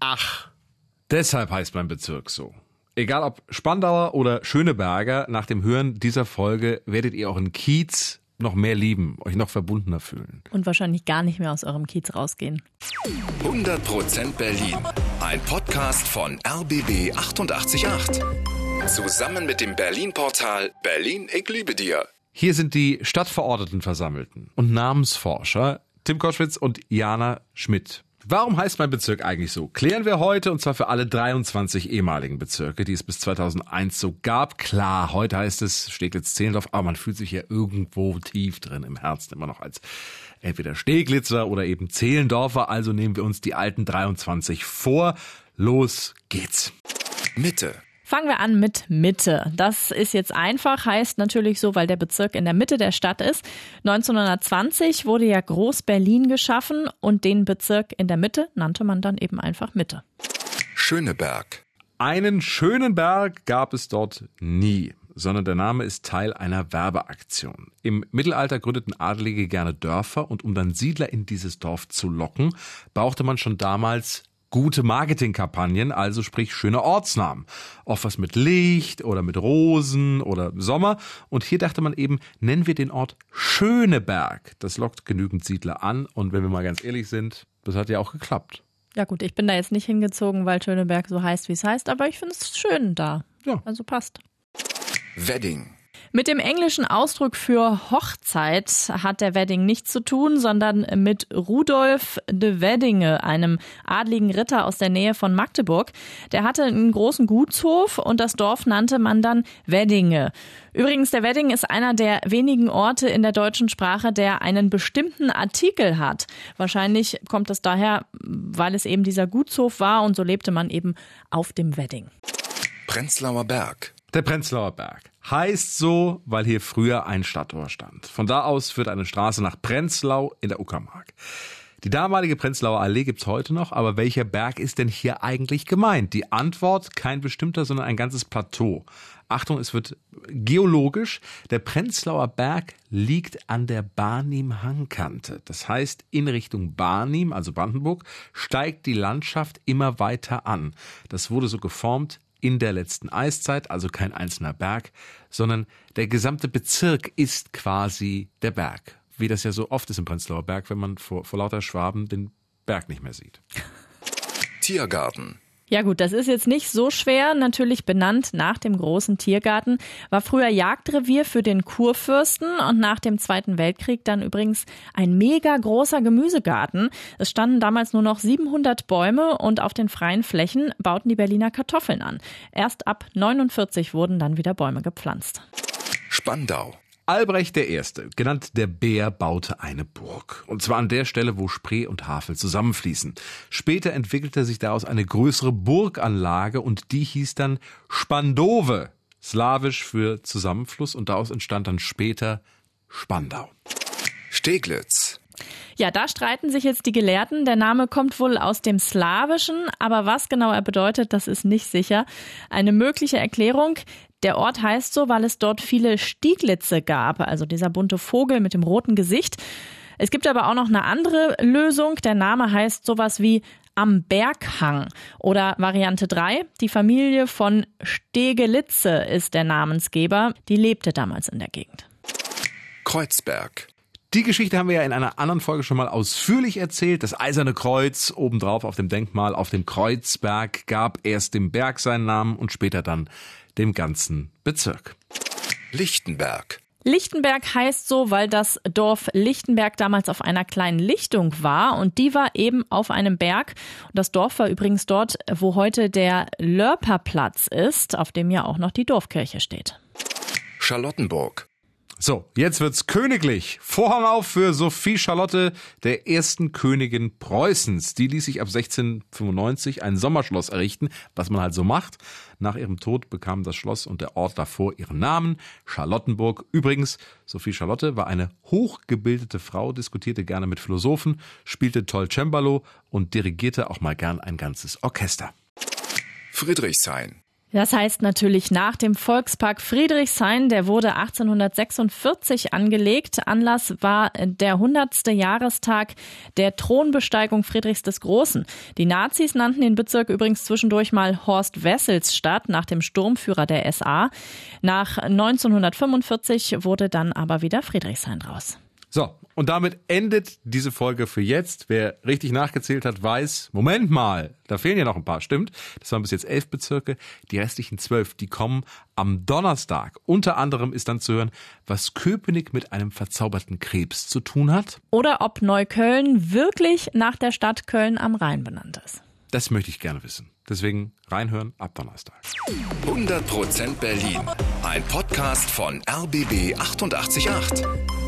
Ach, deshalb heißt mein Bezirk so. Egal ob Spandauer oder Schöneberger, nach dem Hören dieser Folge werdet ihr euren Kiez noch mehr lieben, euch noch verbundener fühlen. Und wahrscheinlich gar nicht mehr aus eurem Kiez rausgehen. 100% Berlin. Ein Podcast von RBB 888. Zusammen mit dem Berlin-Portal Berlin, ich liebe dir. Hier sind die Stadtverordneten Versammelten und Namensforscher Tim Koschwitz und Jana Schmidt. Warum heißt mein Bezirk eigentlich so? Klären wir heute und zwar für alle 23 ehemaligen Bezirke, die es bis 2001 so gab. Klar, heute heißt es Steglitz-Zehlendorf, aber man fühlt sich ja irgendwo tief drin im Herzen immer noch als entweder Steglitzer oder eben Zehlendorfer. Also nehmen wir uns die alten 23 vor. Los geht's. Mitte. Fangen wir an mit Mitte. Das ist jetzt einfach, heißt natürlich so, weil der Bezirk in der Mitte der Stadt ist. 1920 wurde ja Groß-Berlin geschaffen und den Bezirk in der Mitte nannte man dann eben einfach Mitte. Schöneberg. Einen schönen Berg gab es dort nie sondern der Name ist Teil einer Werbeaktion. Im Mittelalter gründeten Adelige gerne Dörfer und um dann Siedler in dieses Dorf zu locken, brauchte man schon damals gute Marketingkampagnen, also sprich schöne Ortsnamen. Oft was mit Licht oder mit Rosen oder Sommer. Und hier dachte man eben, nennen wir den Ort Schöneberg. Das lockt genügend Siedler an. Und wenn wir mal ganz ehrlich sind, das hat ja auch geklappt. Ja gut, ich bin da jetzt nicht hingezogen, weil Schöneberg so heißt, wie es heißt, aber ich finde es schön da. Ja. Also passt. Wedding. Mit dem englischen Ausdruck für Hochzeit hat der Wedding nichts zu tun, sondern mit Rudolf de Weddinge, einem adligen Ritter aus der Nähe von Magdeburg. Der hatte einen großen Gutshof und das Dorf nannte man dann Weddinge. Übrigens, der Wedding ist einer der wenigen Orte in der deutschen Sprache, der einen bestimmten Artikel hat. Wahrscheinlich kommt es daher, weil es eben dieser Gutshof war und so lebte man eben auf dem Wedding. Prenzlauer Berg. Der Prenzlauer Berg heißt so, weil hier früher ein Stadttor stand. Von da aus führt eine Straße nach Prenzlau in der Uckermark. Die damalige Prenzlauer Allee gibt's heute noch, aber welcher Berg ist denn hier eigentlich gemeint? Die Antwort kein bestimmter, sondern ein ganzes Plateau. Achtung, es wird geologisch. Der Prenzlauer Berg liegt an der Barnim-Hangkante. Das heißt, in Richtung Barnim, also Brandenburg, steigt die Landschaft immer weiter an. Das wurde so geformt in der letzten Eiszeit, also kein einzelner Berg, sondern der gesamte Bezirk ist quasi der Berg. Wie das ja so oft ist im Prenzlauer Berg, wenn man vor, vor lauter Schwaben den Berg nicht mehr sieht. Tiergarten. Ja gut, das ist jetzt nicht so schwer. Natürlich benannt nach dem großen Tiergarten. War früher Jagdrevier für den Kurfürsten und nach dem Zweiten Weltkrieg dann übrigens ein mega großer Gemüsegarten. Es standen damals nur noch 700 Bäume und auf den freien Flächen bauten die Berliner Kartoffeln an. Erst ab 49 wurden dann wieder Bäume gepflanzt. Spandau. Albrecht I., genannt der Bär, baute eine Burg. Und zwar an der Stelle, wo Spree und Havel zusammenfließen. Später entwickelte sich daraus eine größere Burganlage und die hieß dann Spandove, slawisch für Zusammenfluss und daraus entstand dann später Spandau. Steglitz. Ja, da streiten sich jetzt die Gelehrten. Der Name kommt wohl aus dem Slawischen, aber was genau er bedeutet, das ist nicht sicher. Eine mögliche Erklärung, der Ort heißt so, weil es dort viele Stieglitze gab, also dieser bunte Vogel mit dem roten Gesicht. Es gibt aber auch noch eine andere Lösung. Der Name heißt sowas wie am Berghang oder Variante 3. Die Familie von Stegelitze ist der Namensgeber. Die lebte damals in der Gegend. Kreuzberg. Die Geschichte haben wir ja in einer anderen Folge schon mal ausführlich erzählt. Das Eiserne Kreuz obendrauf auf dem Denkmal auf dem Kreuzberg gab erst dem Berg seinen Namen und später dann dem ganzen Bezirk. Lichtenberg. Lichtenberg heißt so, weil das Dorf Lichtenberg damals auf einer kleinen Lichtung war und die war eben auf einem Berg. Und das Dorf war übrigens dort, wo heute der Lörperplatz ist, auf dem ja auch noch die Dorfkirche steht. Charlottenburg. So, jetzt wird's königlich. Vorhang auf für Sophie Charlotte, der ersten Königin Preußens. Die ließ sich ab 1695 ein Sommerschloss errichten, was man halt so macht. Nach ihrem Tod bekam das Schloss und der Ort davor ihren Namen, Charlottenburg. Übrigens, Sophie Charlotte war eine hochgebildete Frau, diskutierte gerne mit Philosophen, spielte toll Cembalo und dirigierte auch mal gern ein ganzes Orchester. Friedrichshain. Das heißt natürlich nach dem Volkspark Friedrichshain, der wurde 1846 angelegt. Anlass war der 100. Jahrestag der Thronbesteigung Friedrichs des Großen. Die Nazis nannten den Bezirk übrigens zwischendurch mal Horst Wesselsstadt nach dem Sturmführer der SA. Nach 1945 wurde dann aber wieder Friedrichshain draus. So, und damit endet diese Folge für jetzt. Wer richtig nachgezählt hat, weiß, Moment mal, da fehlen ja noch ein paar, stimmt. Das waren bis jetzt elf Bezirke. Die restlichen zwölf, die kommen am Donnerstag. Unter anderem ist dann zu hören, was Köpenick mit einem verzauberten Krebs zu tun hat. Oder ob Neukölln wirklich nach der Stadt Köln am Rhein benannt ist. Das möchte ich gerne wissen. Deswegen reinhören ab Donnerstag. 100% Berlin. Ein Podcast von RBB 888.